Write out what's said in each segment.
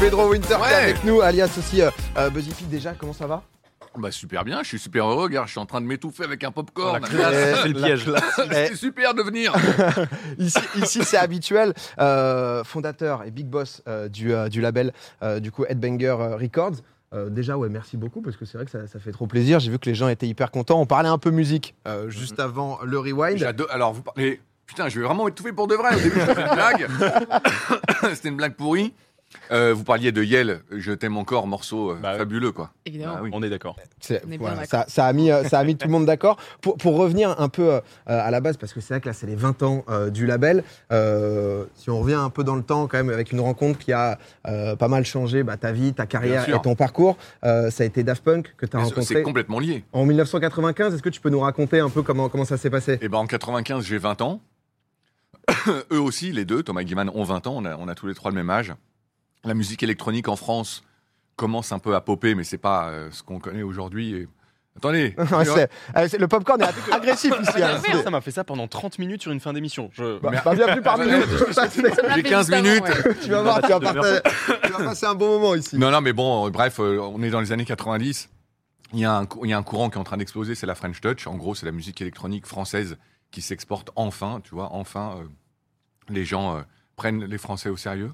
Pedro Winter qui est Ouais. avec nous, alias aussi euh, euh, Buzzy P. Déjà, comment ça va? Bah super bien, je suis super heureux, regarde, je suis en train de m'étouffer avec un popcorn. classe. C'est le piège. C'est super de venir. Ici, ici c'est habituel. Euh, fondateur et big boss euh, du, euh, du label, euh, du coup, Headbanger Records. Euh, déjà, ouais, merci beaucoup parce que c'est vrai que ça, ça fait trop plaisir. J'ai vu que les gens étaient hyper contents. On parlait un peu musique euh, juste avant le rewind. J'adore. Alors vous parlez. Putain, je vais vraiment étouffer pour de vrai. Au début, c'était une blague. c'était une blague pourrie. Euh, vous parliez de Yel, je t'aime encore, morceau euh, Bah fabuleux quoi. Évidemment. Ah oui. On est d'accord. Voilà, ça, ça a mis, euh, ça a mis tout le monde d'accord. Pour, pour revenir un peu euh, à la base, parce que c'est vrai que là, c'est les 20 ans euh, du label. euh, si on revient un peu dans le temps, quand même, avec une rencontre qui a euh, pas mal changé bah, ta vie, ta carrière et ton parcours, euh, ça a été Daft Punk que tu as Mais rencontré C'est complètement lié. en 1995. Est-ce que tu peux nous raconter un peu comment, comment ça s'est passé? Et ben en 95, j'ai 20 ans. Eux aussi, les deux, Thomas et Gilman ont 20 ans, on a, on a tous les trois le même âge. La musique électronique en France commence un peu à popper, mais c'est pas euh, ce qu'on connaît aujourd'hui. Et- Attendez, euh, Le popcorn est agressif ici. hein. Ça, ça m'a fait ça pendant 30 minutes sur une fin d'émission. Je... Bah, bah, bienvenue parmi nous. j'ai 15 minutes. tu vas voir, tu vas, partager- tu vas passer un bon moment ici. Non, non, mais bon, euh, bref, euh, on est dans les années 90. Il y, a un, cou- il y a un courant qui est en train d'exploser, c'est la French Touch. En gros, c'est la musique électronique française qui s'exporte enfin, tu vois, enfin, euh, les gens euh, prennent les Français au sérieux.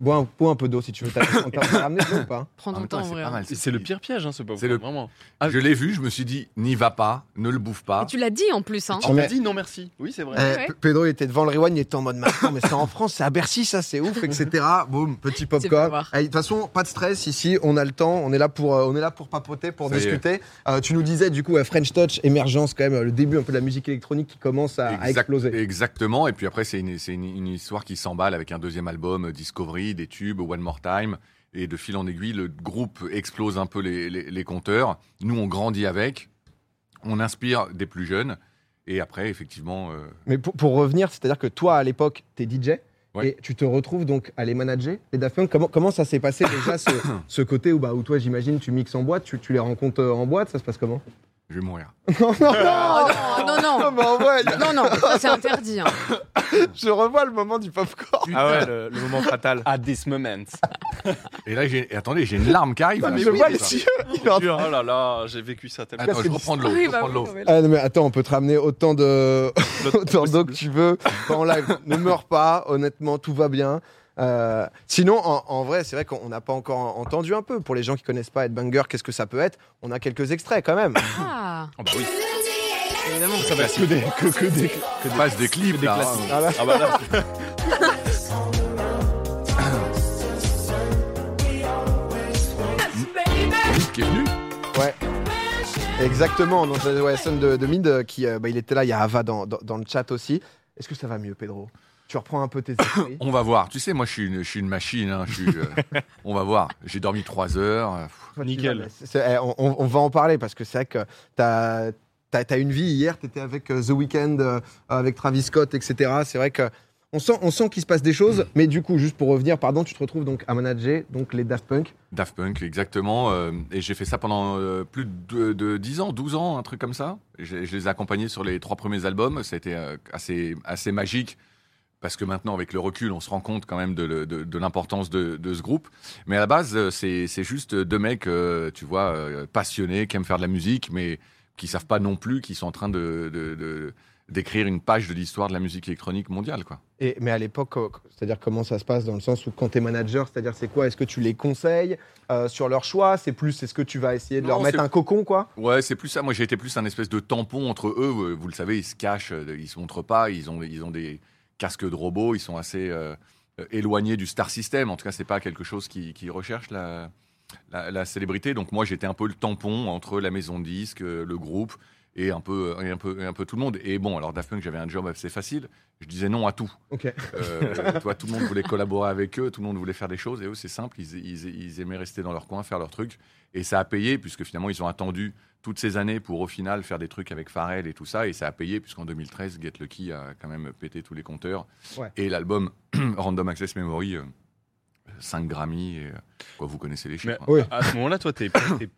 Bois un, bois un peu d'eau si tu veux. T'as t'as- t'as ramené de l'eau ou pas Prends En ton temps, c'est pas mal. C'est le pire piège, hein, ce pauvre. C'est le- Vraiment. Je l'ai vu, je me suis dit, n'y va pas, ne le bouffe pas. Et tu l'as dit en plus, hein. Tu dit non merci. Oui, c'est vrai. Eh, ouais. P- Pedro il était devant le rewind, il était en mode maintenant, mais c'est en France, c'est à Bercy, ça c'est ouf, etc. Boum, petit pas popcorn. Eh, De toute façon, pas de stress ici, on a le temps, on est là pour, euh, on est là pour papoter, pour Ça discuter. Euh, tu nous disais du coup euh, French Touch, émergence quand même, euh, le début un peu de la musique électronique qui commence à, à Exact- exploser. Exactement. Et puis après, c'est une, c'est une- une histoire qui s'emballe avec un deuxième album, euh, Des tubes, One More Time. Et de fil en aiguille, le groupe explose un peu les, les- les compteurs. Nous, on grandit avec. On inspire des plus jeunes. Et après, effectivement, euh, Mais pour, pour revenir, c'est-à-dire que toi à l'époque, t'es DJ. Ouais. Et tu te retrouves donc à les manager, les Daft Punk. Comment, comment ça s'est passé déjà ce, ce côté où, bah, où toi j'imagine tu mixes en boîte, tu, tu les rencontres euh, en boîte, ça se passe comment? Je vais mourir. Non, non, Oh, non, non, Non, non. Non, non, ça, c'est interdit. hein. je revois le moment du popcorn. Ah ouais, le, le moment fatal. À this moment. Et là, j'ai, et attendez, j'ai une larme qui arrive. Ah, mais je vois les yeux. Oh là là, j'ai vécu ça tellement. Attends, je reprends de l'eau. Oui, je bah reprends de l'eau. Ah, non, mais attends, on peut te ramener autant de autant d'eau que tu veux pas en live. Ne meurs pas, honnêtement, tout va bien. Euh, sinon, en, en vrai, c'est vrai qu'on n'a pas encore entendu un peu. Pour les gens qui connaissent pas Headbanger, qu'est-ce que ça peut être? On a quelques extraits quand même. Ah, Ah bah oui. évidemment. Ça va Que des, que, que des- Que des clips, des là. classiques. Ah, là. Ah bah là. Qui est venu? Ouais. Exactement. Donc, ouais, Son de, de Mid, euh, qui, euh, bah, il était là. Il y a Ava dans, dans, dans le chat aussi. Est-ce que ça va mieux, Pedro? Tu reprends un peu tes esprits. On va voir. Tu sais, moi, je suis une, je suis une machine. hein, je suis, euh, on va voir. J'ai dormi trois heures. euh, tu Nickel. eh, on, va en parler parce que c'est vrai que t'as as, une vie. Hier, tu étais avec euh, The Weeknd, euh, avec Travis Scott, etc. C'est vrai que on sent, on sent qu'il se passe des choses. Mais du coup, juste pour revenir, pardon, tu te retrouves donc à manager donc les Daft Punk. Daft Punk, exactement. euh, et j'ai fait ça pendant euh, plus de, de 10 ans, 12 ans, un truc comme ça. Je les ai accompagnés sur les trois premiers albums. Ça a été euh, assez, assez magique. Parce que maintenant, avec le recul, on se rend compte quand même de, l'importance de, de ce groupe. Mais à la base, euh, c'est juste deux mecs, euh, tu vois, euh, passionnés, qui aiment faire de la musique, mais qui savent pas non plus qu'ils sont en train de, d'écrire une page de l'histoire de la musique électronique mondiale, quoi. Et, mais à l'époque, euh, c'est-à-dire comment ça se passe dans le sens où quand tu es manager, c'est-à-dire c'est quoi? Est-ce que tu les conseilles euh, sur leur choix? C'est plus, est-ce que tu vas essayer de leur mettre un cocon, quoi? Ouais, c'est plus ça. Moi, j'ai été plus un espèce de tampon entre eux. Euh, Vous le savez, ils se cachent, euh, ils se montrent pas. Ils ont, ils ont des casques de robots. Ils sont assez euh, euh, éloignés du star system. En tout cas, c'est pas quelque chose qui, recherche la, la, la célébrité. Donc moi, j'étais un peu le tampon entre la maison de disques, euh, le groupe et un peu, et un peu, et un peu tout le monde. Et bon, alors Daft Punk, j'avais un job assez facile. Je disais non à tout. Euh, tu vois, tout le monde voulait collaborer avec eux, tout le monde voulait faire des choses, et eux, c'est simple, ils, ils- ils aimaient rester dans leur coin, faire leur truc, et ça a payé, puisque finalement, ils ont attendu toutes ces années pour, au final, faire des trucs avec Pharrell et tout ça, et ça a payé, puisqu'en 2013, Get Lucky a quand même pété tous les compteurs, Ouais. et l'album Random Access Memory, euh, 5 Grammy, et, euh, quoi, vous connaissez les Mais chiffres. hein. Oui. à ce moment-là, toi, t'es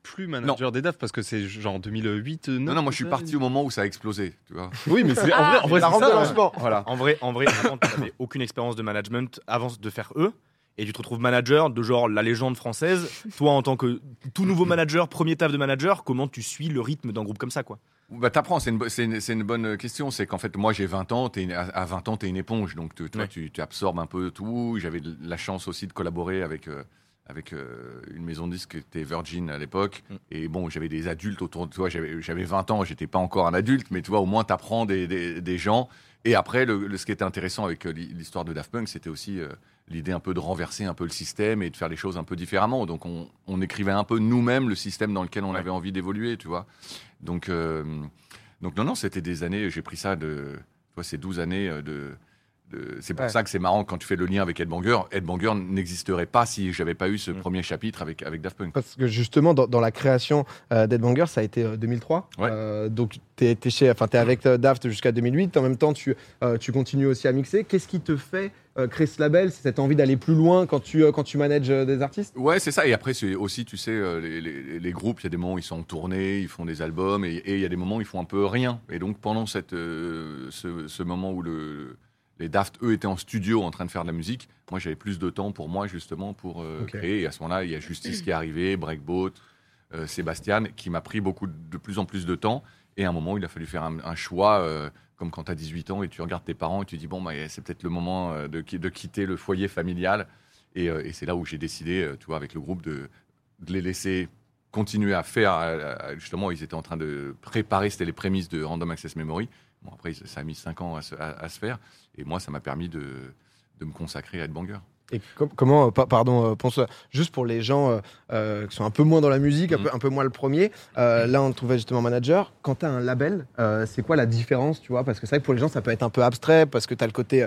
plus manager des DAF parce que c'est genre 2008. Non, non, moi, je suis parti au moment où ça a explosé, tu vois. Oui, mais c'est en vrai, en vrai, La c'est ça, lancement. Voilà, en vrai, en vrai, avant, tu n'avais aucune expérience de management avant de faire eux. et tu te retrouves manager de genre la légende française. Toi, en tant que tout nouveau manager, premier taf de manager, comment tu suis le rythme d'un groupe comme ça, quoi? Bah, t'apprends, c'est une, une, une bonne question. C'est qu'en fait, moi, j'ai 20 ans, une- à à 20 ans, t'es une éponge. Donc, tu, toi, Ouais. tu, tu absorbes un peu tout. J'avais la chance aussi de collaborer avec, euh, avec euh, une maison de disques qui était Virgin à l'époque. Mm. Et bon, j'avais des adultes autour de toi. J'avais j'avais 20 ans, j'étais pas encore un adulte, mais tu vois, au moins, t'apprends des, des, des gens. Et après, le, le- ce qui était intéressant avec euh, l'hi- l'histoire de Daft Punk, c'était aussi euh, l'idée un peu de renverser un peu le système et de faire les choses un peu différemment. Donc, on, on écrivait un peu nous-mêmes le système dans lequel on Ouais. avait envie d'évoluer, tu vois. Donc, euh, donc non, non, c'était des années, j'ai pris ça de, tu vois, ces 12 années euh, de... c'est pour Ouais. ça que c'est marrant quand tu fais le lien avec Ed Banger. Ed Banger n'existerait pas si j'avais pas eu ce Mm. premier chapitre avec, avec Daft Punk. Parce que justement, dans, dans la création euh, d'Headbanger, ça a été euh, 2003. Ouais. Euh, donc, tu es, chez, enfin, es avec euh, Daft jusqu'à 2008. En même temps, tu, euh, tu continues aussi à mixer. Qu'est-ce qui te fait euh, créer ce label? C'est cette envie d'aller plus loin quand tu, euh, quand tu manages euh, des artistes? Ouais, c'est ça. Et après, c'est aussi, tu sais, euh, les, les- les groupes, il y a des moments où ils sont en tournée, ils font des albums, et il y a des moments où ils font un peu rien. Et donc, pendant cette, euh, ce, ce moment où le, les Daft, eux, étaient en studio en train de faire de la musique, moi, j'avais plus de temps pour moi, justement, pour euh, créer. Et à ce moment-là, il y a Justice qui est arrivé, Breakboat, euh, Sébastien, qui m'a pris beaucoup, de plus en plus de temps. Et à un moment il a fallu faire un, un choix, euh, comme quand tu as 18 ans et tu regardes tes parents et tu dis, bon, bah, c'est peut-être le moment de, qui- de quitter le foyer familial. Et, et c'est là où j'ai décidé, tu vois, avec le groupe, de, de les laisser continuer à faire. justement, ils étaient en train de préparer, c'était les prémices de Random Access Memory. Bon, après, ça a mis 5 ans à se, à- à se faire. Et moi, ça m'a permis de, de me consacrer à Headbanger. Et com- comment, euh, pa- pardon, euh, pense juste pour les gens euh, euh, qui sont un peu moins dans la musique, un, Mhm. peu, un peu moins le premier, euh, là on trouvait justement manager. Quand tu as un label, c'est quoi la différence, tu vois? Parce que c'est vrai que pour les gens ça peut être un peu abstrait, parce que tu as le côté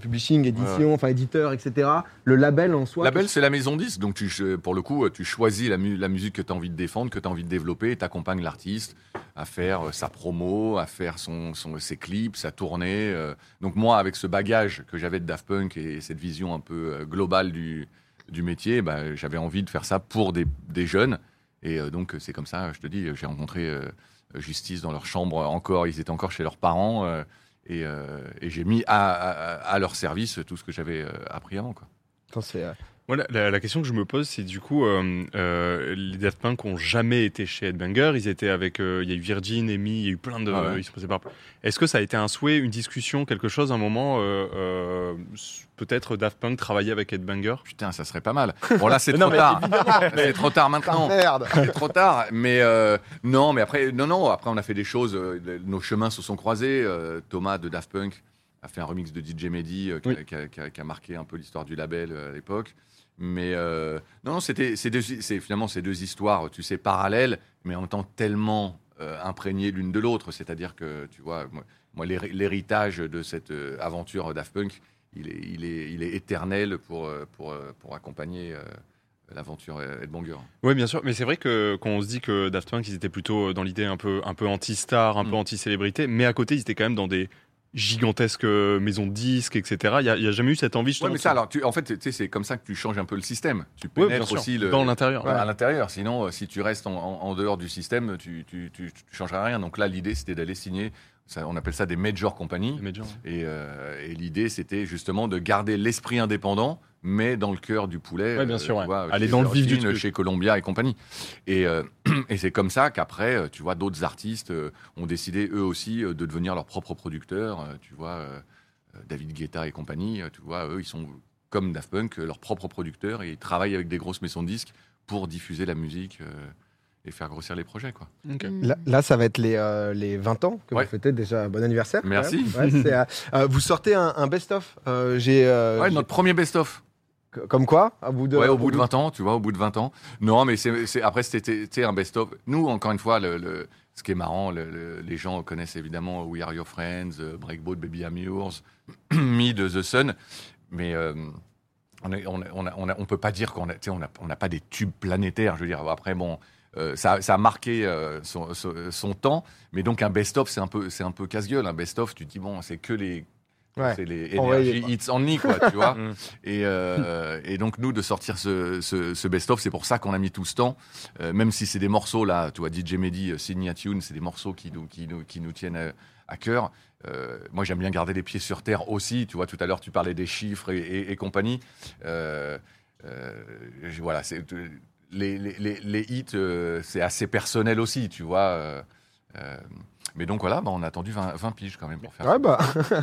publishing, édition, enfin éditeur, etc. Le label en soi. Label, c'est la maison disque. Donc, tu, ch- pour le coup, tu choisis la, mu- la musique que tu as envie de défendre, que tu as envie de développer, et tu accompagnes l'artiste à faire euh, sa promo, à faire son, ses clips, sa tournée. euh. Donc, moi, avec ce bagage que j'avais de Daft Punk et cette vision un peu euh, globale du, du métier, bah, j'avais envie de faire ça pour des, des jeunes. Et donc, c'est comme ça, je te dis, j'ai rencontré Justice dans leur chambre encore, ils étaient encore chez leurs parents. et j'ai mis à, à- leur service tout ce que j'avais appris avant. Quoi. Voilà, la, la question que je me pose, c'est du coup, euh, euh, les Daft Punk ont jamais été chez Headbanger. Ils étaient avec, euh, il y a eu Virgin, Amy, il y a eu plein de. Ah ouais. ils sont passés par- Est-ce que ça a été un souhait, une discussion, quelque chose, un moment, euh, euh, peut-être Daft Punk travailler avec Headbanger Putain, ça serait pas mal. Bon, là, c'est trop mais tard. C'est trop tard maintenant. Merde C'est trop tard. Mais euh, non, mais après, non, non. Après, on a fait des choses. euh, nos chemins se sont croisés. Euh, Thomas de Daft Punk a fait un remix de DJ Mehdi euh, qui, a- Oui. qui a, qui a- qui a marqué un peu l'histoire du label euh, à l'époque. Mais euh, non, non, c'était, finalement ces deux histoires, tu sais, parallèles, mais en même temps tellement euh, imprégnées l'une de l'autre. C'est-à-dire que, tu vois, moi, moi, l'héri- l'héritage de cette euh, aventure Daft Punk, il est, il est, il est éternel pour, pour, pour accompagner euh, l'aventure Headbanger. Oui, bien sûr. Mais c'est vrai que quand on se dit que Daft Punk, ils étaient plutôt dans l'idée un peu, un peu anti-star, un Mm. peu anti-célébrité, mais à côté, ils étaient quand même dans des gigantesques euh, maisons de disques, etc. Il n'y a, jamais eu cette envie, Ouais, justement, mais de ça, alors, tu, en fait, c'est comme ça que tu changes un peu le système. Tu Ouais, pénètres sûr, aussi le, dans l'intérieur. Ouais, à l'intérieur. Sinon, euh, si tu restes en, en- en dehors du système, tu, tu, tu, tu changeras rien. Donc là, l'idée, c'était d'aller signer. Ça, on appelle ça des major compagnies. Et, euh, et l'idée, c'était justement de garder l'esprit indépendant, mais dans le cœur du poulet. Ouais, bien euh, sûr, tu ouais. vois, Aller dans le vif du Virgin, truc. Chez Columbia et compagnie. Et, euh, et c'est comme ça qu'après, euh, tu vois, d'autres artistes euh, ont décidé eux aussi euh, de devenir leurs propres producteurs. Euh, tu vois, euh, euh, David Guetta et compagnie, euh, tu vois, eux, ils sont comme Daft Punk, euh, leurs propres producteurs, et ils travaillent avec des grosses maisons de disques pour diffuser la musique euh, et faire grossir les projets, quoi. Mm. Là, là, ça va être les, euh, les 20 ans que Ouais. vous fêtez déjà. Bon anniversaire. Merci. Ouais, euh, euh, vous sortez un, un best-of. Euh, j'ai, euh, Ouais, j'ai- notre premier best-of. Comme quoi au bout de, Ouais, au bout de 20 ans, tu vois, au bout de 20 ans. Non, mais c'est, après, c'était un best-of. Nous, encore une fois, le, le- ce qui est marrant, le- le- les gens connaissent évidemment We Are Your Friends, euh, Breakboat, Baby I'm Yours, Me de The Sun, mais euh, on ne on, a- on, a- on, a- on peut pas dire qu'on a, sais, on a- on n'a pas des tubes planétaires. Je veux dire, après, bon. euh, ça, ça a marqué euh, son, son- son temps, mais donc un best-of, c'est un peu, c'est un peu casse-gueule. Un best-of, tu te dis bon, c'est que les, Ouais. c'est les energy quoi. hits only, quoi, tu vois. Et, euh, et donc, nous, de sortir ce, ce, ce best-of, c'est pour ça qu'on a mis tout ce temps. Euh, même si c'est des morceaux, là, tu vois, DJ Mehdi, euh, Signia Tune, c'est des morceaux qui nous, qui nous, qui nous tiennent à, à cœur. euh, moi, j'aime bien garder les pieds sur terre aussi. Tu vois, tout à l'heure, tu parlais des chiffres et, et- et compagnie. Euh, euh, voilà, c'est les, les- les- les hits, euh, c'est assez personnel aussi, tu vois. Euh, euh, mais donc voilà, bah, on a attendu 20, 20 piges quand même pour faire Ouais, ça. bah.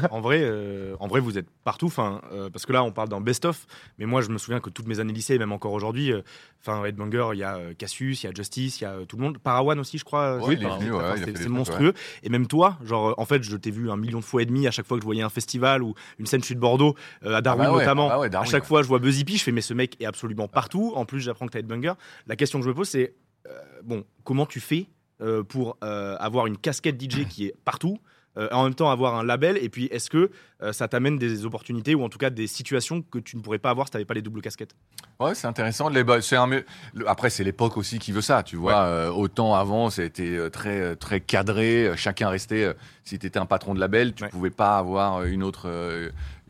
en vrai, euh, en vrai, vous êtes partout. Euh, parce que là, on parle d'un best-of. Mais moi, je me souviens que toutes mes années lycée, et même encore aujourd'hui, euh, enfin, Headbanger, il y a euh, Cassius, il y a Justice, il y a euh, tout le monde. Parawan aussi, je crois. Oui, c'est- ouais, monstrueux. Et même toi, genre, euh, en fait, je t'ai vu un million de fois et demi à chaque fois que je voyais un festival ou une scène chute Bordeaux, euh, à Darwin Ah bah ouais, notamment. ah bah ouais, Darwin, à chaque ouais. fois, je vois Buzzy P, je fais, mais ce mec est absolument partout. En plus, j'apprends que t'as Headbanger. La question que je me pose, c'est, euh, bon, comment tu fais euh, pour euh, avoir une casquette DJ qui est partout euh, en même temps avoir un label et puis est-ce que euh, ça t'amène des opportunités ou en tout cas des situations que tu ne pourrais pas avoir si t'avais pas les doubles casquettes? Ouais, c'est intéressant. Les, bah, un, le- après, c'est l'époque aussi qui veut ça, tu vois. Euh, autant avant, c'était très, très cadré. Chacun restait. si tu étais un patron de label, tu Ouais. pouvais pas avoir une autre,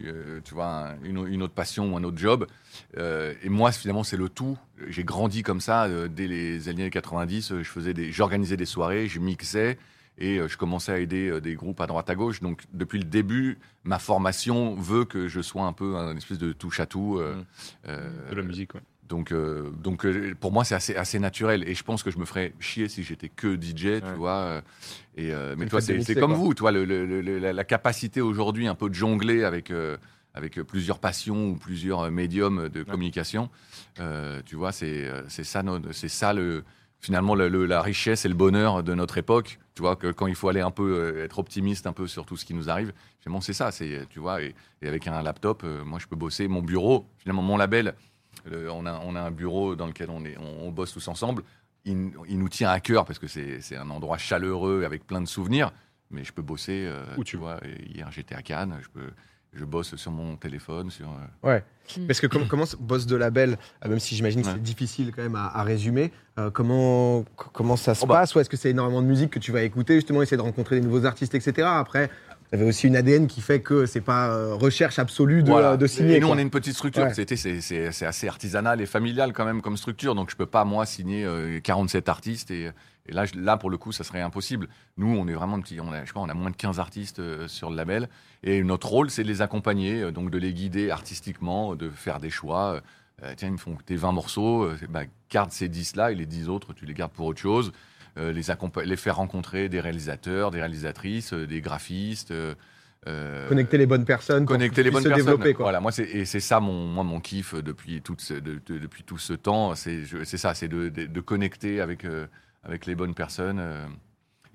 euh, tu vois, un- une, une autre passion ou un autre job. Euh, et moi, finalement, c'est le tout. J'ai grandi comme ça euh, dès les années 90. euh, Je faisais des, j'organisais des soirées, je mixais. Et je commençais à aider des groupes à droite à gauche. Donc, depuis le début, ma formation veut que je sois un peu un espèce de touche à tout. euh, Mm. euh, De la musique, ouais. Donc, euh, donc euh, pour moi, c'est assez, assez naturel. Et je pense que je me ferais chier si j'étais que DJ, tu Ouais. vois. euh, Et, euh, mais toi, c'est comme quoi. vous, toi, le- le- le- la, la capacité aujourd'hui un peu de jongler avec, euh, avec plusieurs passions ou plusieurs euh, médiums de communication. euh, tu vois, c'est euh, ça, c'est ça le, finalement le- le- la richesse et le bonheur de notre époque. Tu vois, que quand il faut aller un peu euh, être optimiste un peu sur tout ce qui nous arrive, finalement, c'est ça. Tu vois, et, et avec un laptop, euh, moi, je peux bosser. Mon bureau, finalement, mon label, le- on, a, on a un bureau dans lequel on, est, on, on bosse tous ensemble. Il, il nous tient à cœur parce que c'est c'est un endroit chaleureux avec plein de souvenirs. Mais je peux bosser. euh, Où tu vois. Hier, j'étais à Cannes. Je, peux, je bosse sur mon téléphone. Sur, euh, Ouais. Mm. Parce que com- comment ce boss de label, euh, même si j'imagine que Ouais. c'est difficile quand même à, à résumer, euh, comment, comment ça se Oh bah. passe? Ou est-ce que c'est énormément de musique que tu vas écouter, justement, essayer de rencontrer des nouveaux artistes, etc. Après, vous avez aussi une ADN qui fait que c'est pas euh, recherche absolue de, Voilà. de signer. Et nous, quoi. on est une petite structure. Ouais. C'est, assez artisanal et familial quand même comme structure. Donc, je peux pas, moi, signer euh, 47 artistes. Et, et là, je- là, pour le coup, ça serait impossible. Nous, on est vraiment petit. On a, je pas, on a moins de 15 artistes euh, sur le label. Et notre rôle, c'est de les accompagner, euh, donc de les guider artistiquement, de faire des choix. Euh, tiens, ils me font tes 20 morceaux. euh, bah, garde ces 10-là et les 10 autres, tu les gardes pour autre chose. Euh, les, faire rencontrer des réalisateurs, des réalisatrices, euh, des graphistes. euh, Connecter les bonnes personnes. connecter les bonnes se personnes. développer. Quoi. Voilà, moi c'est et c'est ça mon moi mon kiff depuis tout ce, de- de- depuis tout ce temps, c'est ça, c'est de, de, connecter avec euh, avec les bonnes personnes. euh,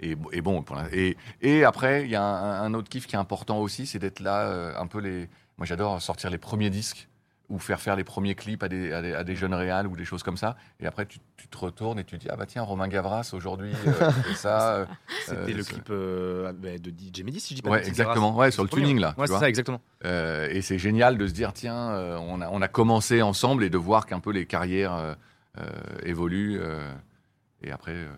et, et bon, pour et, et après, il y a un, un autre kiff qui est important aussi, c'est d'être là un peu les. Moi, j'adore sortir les premiers disques ou faire faire les premiers clips à des, à des, à des jeunes réals ou des choses comme ça. Et après, tu, tu te retournes et tu dis ah bah tiens, Romain Gavras aujourd'hui euh, ça. euh, C'était euh, le c'est- clip euh, bah, de DJ Mehdi, si je dis pas de Ouais, exactement. Ouais, sur le tuning là. Ouais, c'est ça, exactement. Euh, et c'est génial de se dire, tiens, euh, on, a, on a commencé ensemble et de voir qu'un peu les carrières euh, euh, évoluent. euh, et après, euh,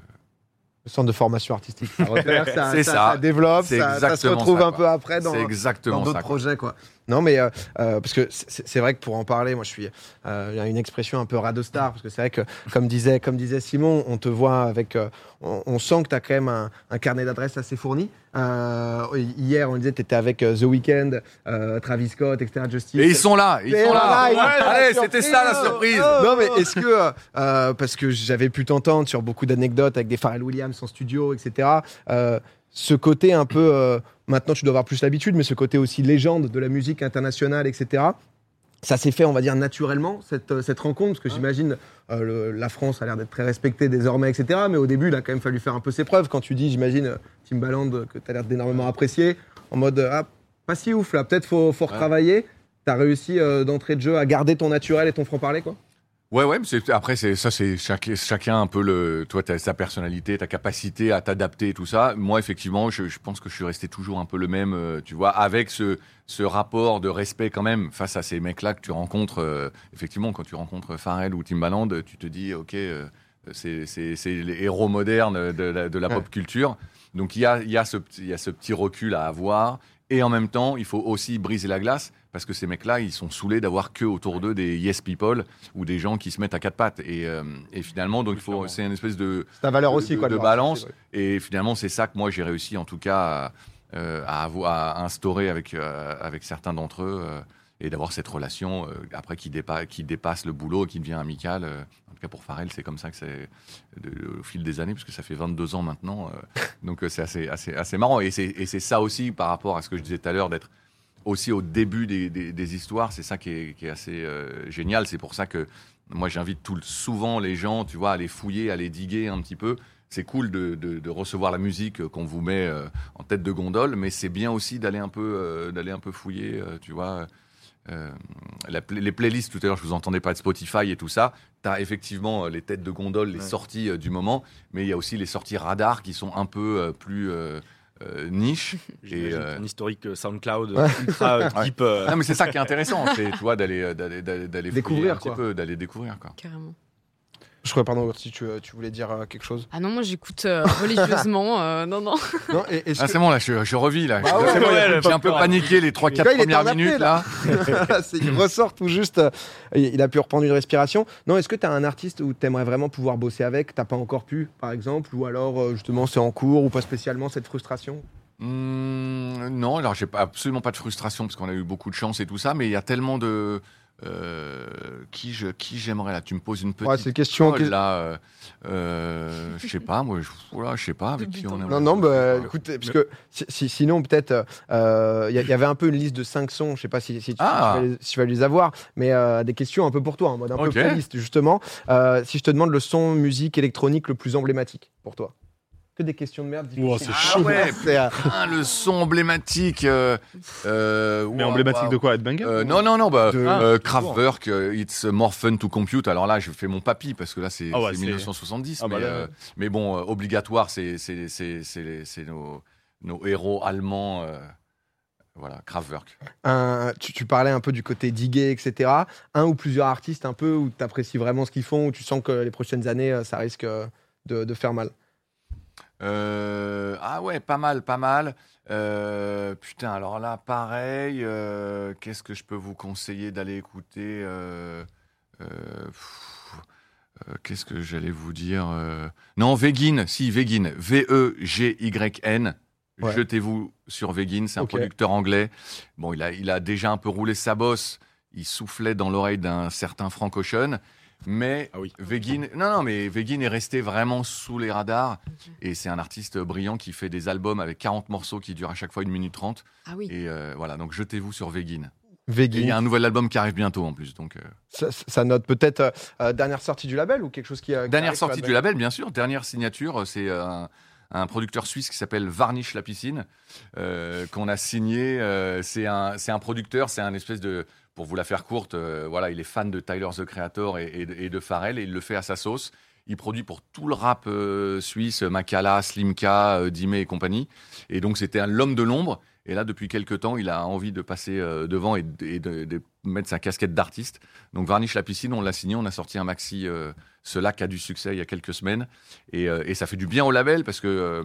Le centre de formation artistique. Ça, repère, ça, C'est ça, ça. ça développe, ça, ça se retrouve ça, un peu après dans, dans d'autres projets quoi. Non mais euh, euh, parce que c'est vrai que pour en parler, moi je suis euh, il y a une expression un peu radostar parce que c'est vrai que comme disait comme disait Simon, on te voit avec euh, on, on sent que tu as quand même un, un carnet d'adresses assez fourni. Hier on disait tu étais avec The Weeknd, Travis Scott, etc. Justice. Et ils sont là, ils sont là. Allez, c'était ça la surprise. surprise. Non, mais est-ce que, parce que j'avais pu t'entendre sur beaucoup d'anecdotes avec des Pharrell Williams en studio, etc., ce côté un peu, maintenant tu dois avoir plus l'habitude, mais ce côté aussi légende de la musique internationale, etc., ça s'est fait, on va dire, naturellement, cette, euh, cette rencontre, parce que j'imagine euh, la France a l'air d'être très respectée désormais, etc., mais au début, il a quand même fallu faire un peu ses preuves. Quand tu dis, j'imagine, euh, Timbaland, que tu as l'air d'énormément apprécier, en mode, ah, pas si ouf, là, peut-être faut, faut retravailler. T'as réussi euh, d'entrée de jeu à garder ton naturel et ton franc-parler, quoi? Ouais, ouais, mais après, ça, c'est chacun un peu le. Toi, as sa personnalité, ta capacité à t'adapter tout ça. Moi, effectivement, je, je pense que je suis resté toujours un peu le même, euh, tu vois, avec ce, ce rapport de respect quand même face à ces mecs-là que tu rencontres. euh, effectivement, quand tu rencontres Pharrell ou Timbaland, tu te dis, OK, euh, c'est, les héros modernes de la, de la Ouais. pop culture. Donc, il y a, il y, a ce, petit- il y a ce petit recul à avoir. Et en même temps, il faut aussi briser la glace parce que ces mecs-là, ils sont saoulés d'avoir que autour d'eux des yes people ou des gens qui se mettent à quatre pattes. Et, euh, et finalement, donc il faut, c'est une espèce de, C'est ta valeur de- aussi, de- quoi. de le balance. Et finalement, c'est ça que moi j'ai réussi en tout cas à, euh, à, avoir, à instaurer avec, euh, avec certains d'entre eux et d'avoir cette relation euh, après qui, dépa- qui dépasse le boulot, qui devient amical. euh. en tout cas pour Pharrell, c'est comme ça que c'est au fil des années, puisque ça fait 22 ans maintenant. euh. donc c'est assez, assez, assez marrant. Et c'est ça aussi par rapport à ce que je disais tout à l'heure, d'être aussi au début des, des- des histoires. C'est ça qui est, qui est assez euh, génial. C'est pour ça que moi j'invite souvent les gens, tu vois, à aller fouiller, à aller diguer un petit peu. C'est cool de, de- de recevoir la musique qu'on vous met euh, en tête de gondole, mais c'est bien aussi d'aller un peu, euh, d'aller un peu fouiller, tu vois. Euh, la les playlists, tout à l'heure, je vous entendais pas de Spotify et tout ça. Tu as effectivement euh, les têtes de gondole, les Ouais. sorties euh, du moment, mais il y a aussi les sorties radar qui sont un peu euh, plus euh, euh, niche. Euh, ton historique SoundCloud Ouais. ultra Ouais. deep. euh, Non, mais c'est ça qui est intéressant, c'est tu vois d'aller d'aller Découvrir, un petit quoi. peu, d'aller découvrir quoi. Carrément. Je crois, pardon, si tu, euh, tu voulais dire euh, quelque chose. Ah non, moi j'écoute euh, religieusement. euh, non, non. Non, et- est-ce Ah, que- c'est bon là, je, je revis là. Bah ouais, j'ai un peu paniqué les 3-4 Là, il était premières minutes là. là. Il ressort tout juste. euh, il a pu reprendre une respiration. Non, est-ce que tu as un artiste où tu aimerais vraiment pouvoir bosser avec T'as pas encore pu, par exemple Ou alors, euh, justement, c'est en cours ou pas spécialement cette frustration? Hmm, non, alors j'ai absolument pas de frustration parce qu'on a eu beaucoup de chance et tout ça, mais il y a tellement de euh, qui je qui j'aimerais là? Tu me poses une petite Ouais, c'est une question. colle, que- là. euh, euh, je sais pas, moi, je, voilà, je sais pas avec qui on aimerait. Non, non, bah, Euh, écoute, parce que si- si- sinon, peut-être, euh, il y, avait un peu une liste de 5 sons, je sais pas si, si tu, Ah. si tu vas les, si tu vas les avoir, mais euh, des questions un peu pour toi, en mode un Ok. peu playlist, justement. Euh, si je te demande le son musique électronique le plus emblématique pour toi Que des questions de merde difficiles. c'est Ah ouais, C'est, Ah, le son emblématique. euh, euh, Mais ouah, emblématique ouah. de quoi Headbanger Euh, non, non, non, bah, De- euh, Ah, Kraftwerk, euh, It's More Fun to Compute. Alors là, je fais mon papy parce que là, c'est Ah ouais, c'est c'est- 1970. Ah bah mais, là, euh, mais bon, euh, obligatoire, c'est c'est- c'est- c'est les- c'est nos, nos héros allemands. euh, voilà, Kraftwerk. un- tu, tu parlais un peu du côté digué, etc. Un ou plusieurs artistes un peu où tu apprécies vraiment ce qu'ils font, où tu sens que les prochaines années, ça risque de, de faire mal. Euh, ah ouais, pas mal, pas mal. Euh, putain, alors là, pareil. euh, Qu'est-ce que je peux vous conseiller d'aller écouter Qu'est-ce que j'allais vous dire Non, Vegin, si, Vegin. V-E-G-Y-N. Ouais. Jetez-vous sur Vegin, c'est un producteur anglais. Bon, il a, il a déjà un peu roulé sa bosse. Il soufflait dans l'oreille d'un certain Frank Ocean. Mais Ah oui. Vegin, non, non, mais Vegin est resté vraiment sous les radars. Et c'est un artiste brillant qui fait des albums avec 40 morceaux qui durent à chaque fois 1 minute 30. Ah oui. Et euh, voilà, donc jetez-vous sur Vegin. Il y a un nouvel album qui arrive bientôt en plus. Donc, euh, Ça, ça note peut-être euh, dernière sortie du label ou quelque chose qui. euh, qui Dernière sortie du label, bien sûr. Dernière signature, c'est euh, un, un producteur suisse qui s'appelle Varnish la piscine, euh, qu'on a signé. euh, c'est un, un producteur, c'est un espèce de. Pour vous la faire courte, euh, voilà, il est fan de Tyler the Creator et, de- Pharrell et il le fait à sa sauce. Il produit pour tout le rap suisse, Makala, Slimka, Dime et compagnie. Et donc c'était l'homme de l'ombre. Et là, depuis quelques temps, il a envie de passer euh, devant et, de, et de- de mettre sa casquette d'artiste. Donc Varnish la piscine, on l'a signé, on a sorti un maxi. euh, ce lac a du succès il y a quelques semaines. Et, euh, et ça fait du bien au label parce que euh,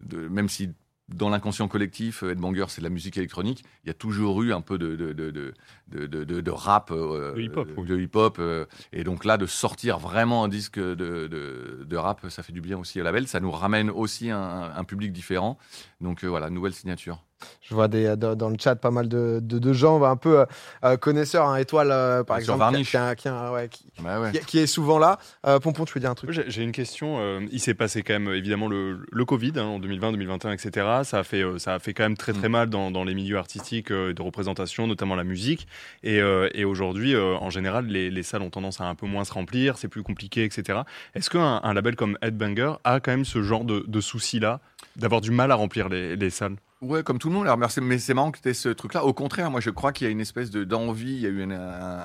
de- même si dans l'inconscient collectif, euh, Headbanger, c'est de la musique électronique, il y a toujours eu un peu de, de, de, de, rap. euh, De hip-hop, oui. de hip-hop, euh, et donc là, de sortir vraiment un disque de, rap, ça fait du bien aussi au label. Ça nous ramène aussi un, un public différent. Donc euh, voilà, nouvelle signature. Je vois des, dans, dans le chat pas mal de, de, de gens un peu euh, euh, connaisseurs, hein, étoile euh, par Sur exemple, Varnish. qui, a- qui a- ouais, qui- Bah ouais. qui- qui est souvent là. Euh, Pompon, tu veux dire un truc? J'ai une question. euh, il s'est passé quand même évidemment le, le Covid hein, en 2020, 2021, etc. Ça a fait, euh, ça a fait quand même très très Mm. mal dans, dans les milieux artistiques euh, de représentation, notamment la musique. Et, euh, et aujourd'hui, euh, en général, les, les salles ont tendance à un peu moins se remplir, c'est plus compliqué, etc. Est-ce qu'un un label comme Headbanger a quand même ce genre de, de souci-là, d'avoir du mal à remplir les, les salles? Ouais, comme tout le monde. Alors, merci, mais c'est marrant que tu aies ce truc-là. Au contraire, moi, je crois qu'il y a une espèce de- d'envie, il y a eu un, un-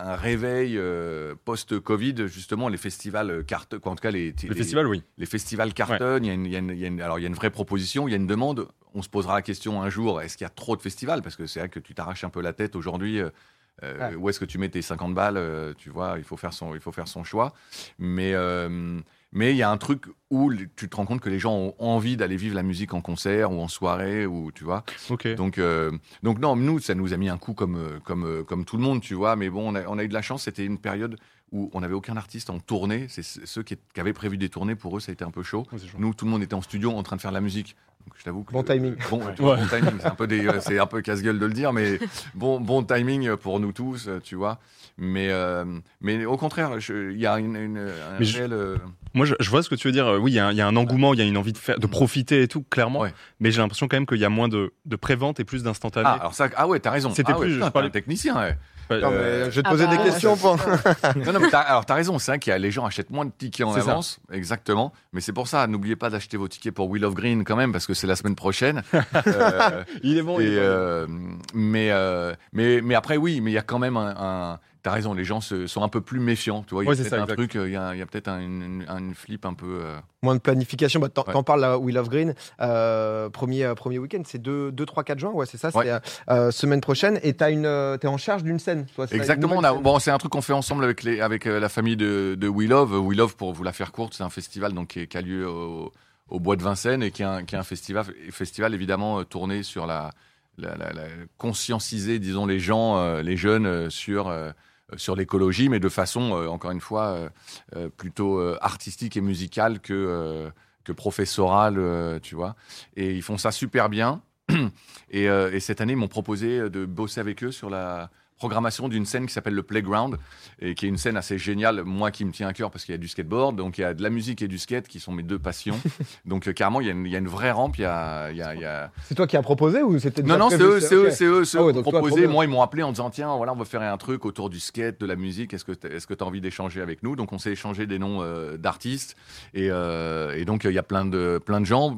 un réveil euh, post-Covid. Justement, les festivals euh, cartonnent, en tout cas, les, Le les- festival, oui. les festivals cartonnent. Il y a une- il y a une- il y a une- alors, il y a une vraie proposition, il y a une demande. On se posera la question un jour est-ce qu'il y a trop de festivals? Parce que c'est vrai que tu t'arraches un peu la tête aujourd'hui. euh, Ouais. Où est-ce que tu mets tes 50 balles Tu vois, il faut faire son, il faut faire son choix. Mais mais il y a un truc où tu te rends compte que les gens ont envie d'aller vivre la musique en concert ou en soirée ou tu vois. Ok. Donc, euh, donc non, nous, ça nous a mis un coup comme, euh, comme, euh, comme tout le monde, tu vois. Mais bon, on a, on a eu de la chance. C'était une période où on n'avait aucun artiste en tournée. C'est ceux qui, qui avaient prévu des tournées, pour eux, ça a été un peu chaud. Nous, tout le monde était en studio en train de faire de la musique. Donc, je t'avoue que Bon timing. Bon, timing, c'est un peu des, euh, c'est un peu casse-gueule de le dire, mais bon, bon timing pour nous tous, euh, tu vois. Mais, euh, mais au contraire, il y a une, une- un réel, euh, Moi, je, je vois ce que tu veux dire. Oui, il y, a un- il y a un engouement, il y a une envie de, faire, de profiter et tout, clairement. Ouais. Mais j'ai l'impression quand même qu'il y a moins de, de prévente et plus d'instantané. Ah, alors ça, ah ouais, t'as raison. C'était ah ouais, plus- putain, je t'es parlais- un technicien. ouais. Non, euh, mais je vais te Ah poser bah, des questions. pour- Non, non, mais t'as, alors t'as raison, c'est vrai qu'il y a les gens achètent moins de tickets en C'est ça. avance, exactement. Mais c'est pour ça, n'oubliez pas d'acheter vos tickets pour Wheel of Green quand même, parce que c'est la semaine prochaine. Euh, il est bon. il est bon. euh, mais, euh, mais, mais après, oui, mais il y a quand même un. un- T'as raison, les gens se, sont un peu plus méfiants. Tu vois, il y a Ouais, c'est peut-être un exact. truc, euh, il y a, y a peut-être un, une, une flip un peu. euh, Moins de planification. Bah, t'en, Ouais. parles là, We Love Green. Euh, premier, euh, premier week-end, c'est 2, 2, 3, 4 juin. Ouais, c'est ça. Ouais. C'est euh, euh, semaine prochaine. Et t'as une, euh, t'es en charge d'une scène. toi, Exactement. On nouvelle a, scène. bon, c'est un truc qu'on fait ensemble avec, les, avec euh, la famille de, de We Love. We Love, pour vous la faire courte, c'est un festival donc, qui, est- qui a lieu au, au Bois de Vincennes et qui est un, qui est un festival, festival évidemment euh, tourné sur la, la, la- la- conscientiser, disons, les gens, euh, les jeunes euh, sur, euh, sur l'écologie, mais de façon, euh, encore une fois, euh, euh, plutôt artistique et musicale que, que professorale, tu vois. Et ils font ça super bien. Et, et cette année, ils m'ont proposé de bosser avec eux sur la programmation d'une scène qui s'appelle le Playground, et qui est une scène assez géniale, moi qui me tient à cœur parce qu'il y a du skateboard, donc il y a de la musique et du skate qui sont mes deux passions. donc euh, carrément, il y, a une- il y a une vraie rampe, il y a... il y C'est toi qui as proposé ou c'était Non, non, c'est eux, c'est eux, c'est eux, c'est Ah eux ouais, proposé. Moi, ils m'ont appelé en disant tiens, voilà, on va faire un truc autour du skate, de la musique. Est-ce que tu as envie d'échanger avec nous? Donc, on s'est échangé des noms euh, d'artistes et, euh, et donc il y a plein de plein de gens.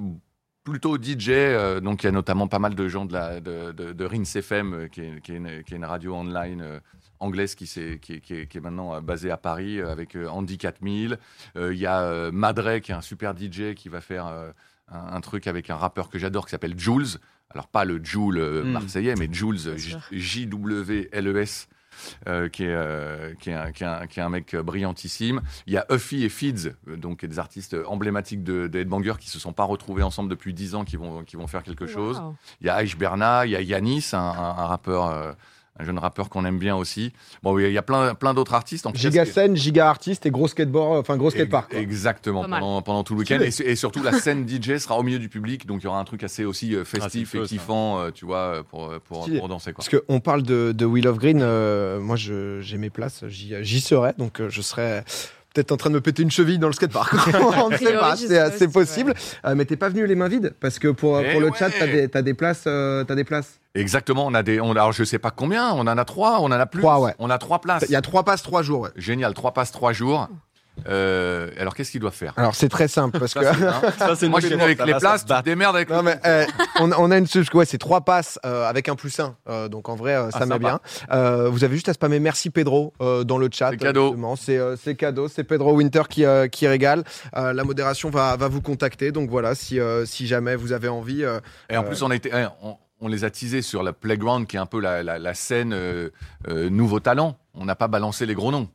Plutôt DJ, euh, donc il y a notamment pas mal de gens de, la, de, de, de Rince FM, euh, qui est, qui, est une, qui est une radio online euh, anglaise qui, est- qui est, qui est maintenant basée à Paris avec Andy 4000. Euh, Il y a Madre, qui est un super DJ qui va faire un, un truc avec un rappeur que j'adore qui s'appelle Jules. Alors pas le Jules euh, Mm. marseillais, mais Jules. J-W-L-E-S. Euh, qui, est, euh, qui, est un, qui, est un, qui est un mec brillantissime. Il y a Huffy et Fids, euh, donc des artistes emblématiques de, de Headbanger qui se sont pas retrouvés ensemble depuis 10 ans, qui vont, qui vont faire quelque chose. Wow. Il y a Aïch Berna, il y a Yanis, un, rappeur, un jeune rappeur qu'on aime bien aussi. Bon, oui, il y a plein, plein d'autres artistes. En Giga scène, giga artiste et gros skateboard, enfin gros skatepark. quoi. Exactement, pendant, pendant tout le week-end. Et, su- et surtout, la scène DJ sera au milieu du public, donc il y aura un truc assez aussi euh, festif c'est le et ça. kiffant, euh, tu vois, pour, pour, pour danser. Quoi. Parce qu'on parle de, de Wheel of Green, euh, moi je- j'ai mes places, j'y j'y serai, donc euh, je serai peut-être en train de me péter une cheville dans le skatepark. On ne sait pas, c'est possible. Euh, mais t'es pas venu les mains vides, parce que pour, Eh pour le ouais. chat, t'as des, des places. euh, t'as des places. Exactement, on a des. On, alors, je sais pas combien, on en a trois, on en a plus. Trois, ouais. On a trois places. Il y a trois passes, trois jours. ouais. Génial, trois passes, trois jours. Euh, alors, qu'est-ce qu'ils doivent faire? Alors c'est très simple, parce que. Ça, c'est- hein. Ça, c'est Moi, je une suis venu avec les places, tu te bat. démerdes avec Non mais euh, on, on a une ouais, c'est trois passes euh, avec un plus un, euh, donc en vrai euh, ça Ah, met bien. Euh, vous avez juste à spammer merci Pedro euh, dans le chat. C'est cadeau. C'est euh, cadeau, c'est Pedro Winter qui euh, qui régale. Euh, la modération va va vous contacter, donc voilà si euh, si jamais vous avez envie. euh, Et en Euh, plus, on, a été, hein, on, on les a teasés sur la Playground, qui est un peu la, la- la scène euh, euh, nouveau talent. On n'a pas balancé les gros noms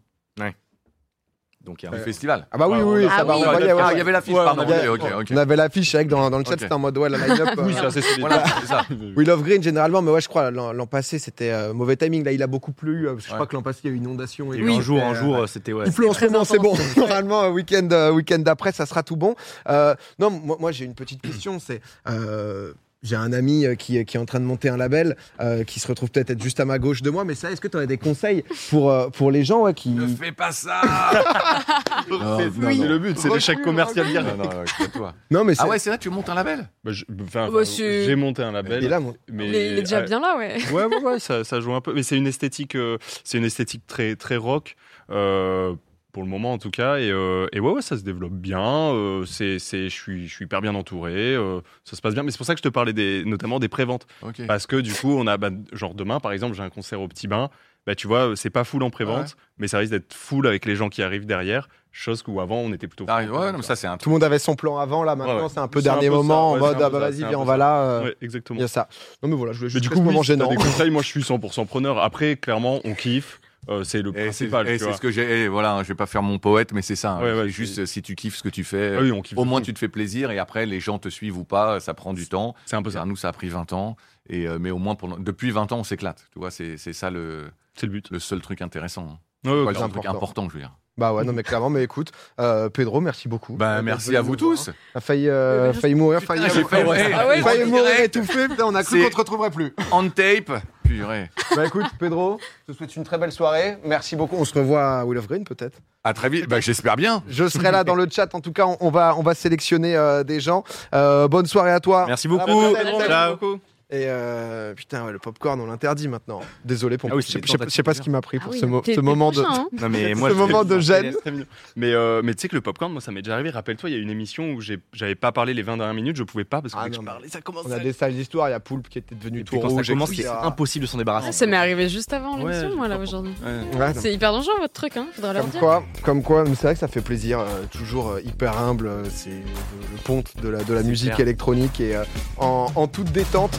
Donc il y a un- festival. Ah bah oui Ouais, oui, on- ça Ah va. oui. Ah, il y avait l'affiche, Ouais, pardon. on avait- l'affiche avec dans, dans le chat, c'était en mode ouais la line-up. Oui, euh, c'est assez solide. Voilà, c'est ça. We Love Green généralement, mais ouais je crois l'an passé c'était euh, mauvais timing. Là il a beaucoup plu. euh, parce que Je crois que l'an passé il y a eu une inondation. Et un jour, un euh, jour, euh, c'était ouais. Il pleut en ce moment, c'est bon. Normalement, week-end, euh, week-end d'après, ça sera tout bon. Euh, non, moi, moi, j'ai une petite question. C'est, euh, j'ai un ami euh, qui, qui est en train de monter un label, euh, qui se retrouve peut-être être juste à ma gauche de moi. Mais ça, est-ce que tu aurais des conseils pour euh, pour les gens ouais, qui Ne fais pas ça C'est non. le but, c'est l'échec commercial Non, direct. non, non, toi. Non, mais c'est. Ah ouais, c'est vrai, tu montes un label Bah, Bah, c'est- J'ai monté un il label. est là, mon- mais Il est, il est déjà euh, bien là, ouais. Ouais, ouais, ouais, ça, ça joue un peu. Mais c'est une esthétique, euh, c'est une esthétique très, très rock. Pour le moment en tout cas et, euh, et ouais, ouais ça se développe bien euh, c'est c'est je suis je suis hyper bien entouré euh, ça se passe bien mais c'est pour ça que je te parlais des notamment des préventes Ok. parce que du coup on a bah, genre demain par exemple j'ai un concert au petit bain bah tu vois c'est pas full en prévente Ouais. mais ça risque d'être full avec les gens qui arrivent derrière chose où avant on était plutôt Ah, full ouais, non, mais ça, c'est un Tout le monde avait son plan avant, là maintenant Ouais, ouais. c'est un peu un dernier peu moment en mode ah bah vas-y viens on va là. euh, Ouais, exactement Il y a ça. Non mais voilà, je voulais mais juste du que coup moment gênant. des conseils moi je suis 100% preneur après clairement on kiffe euh, c'est le principal et c'est ce que j'ai. et Voilà, hein, je vais pas faire mon poète, mais c'est ça. hein. Ouais, ouais, juste si tu kiffes ce que tu fais, Ah oui, on kiffe au moins tout. tu te fais plaisir et après les gens te suivent ou pas, ça prend du temps. c'est un peu ça Nous, ça a pris 20 ans, et, euh, mais au moins pendant- depuis 20 ans, on s'éclate. Tu vois, c'est c'est ça le, c'est le but le seul truc intéressant. hein. Ouais, le c'est seul truc important. important, je veux dire. Bah ouais, non mais clairement, mais écoute, euh, Pedro, merci beaucoup. Bah, Euh, merci à vous tous. A failli, euh, failli mourir, failli, failli- failli- Ah ouais, failli en mourir étouffé. Putain, on a cru qu'on te retrouverait plus. On tape. Purée. Bah écoute, Pedro, je te souhaite une très belle soirée. Merci beaucoup. On se revoit à Will of Green peut-être. À très vite. Bah, j'espère bien. Je serai là dans le chat. En tout cas, on, on va, on va sélectionner euh, des gens. Euh, bonne soirée à toi. Merci beaucoup. la prochaine. Et euh, putain, ouais, le popcorn, on l'interdit maintenant. Désolé pour Ah oui, je sais- pas- je sais pas ce qui m'a pris Ah pour oui, ce, mo- moment de. hein. Non mais moi ce moment de gêne. Mais, euh, mais tu sais que le popcorn, moi, ça m'est déjà arrivé. Rappelle-toi, il y a une émission où j'avais pas parlé les 20 dernières minutes, je pouvais pas parce que Ah non, je parlais, ça commence On a des sales histoires. Il y a Poulpe qui était devenu tout rouge. ça commence, c'est impossible de s'en débarrasser. Ah, ça m'est arrivé juste avant l'émission, moi, là, aujourd'hui. C'est hyper dangereux, votre truc, hein. Faudrait leur Comme dire. quoi, comme quoi, mais c'est vrai que ça fait plaisir, euh, toujours hyper humble, c'est le, ponte de la, de la musique électronique et en toute détente.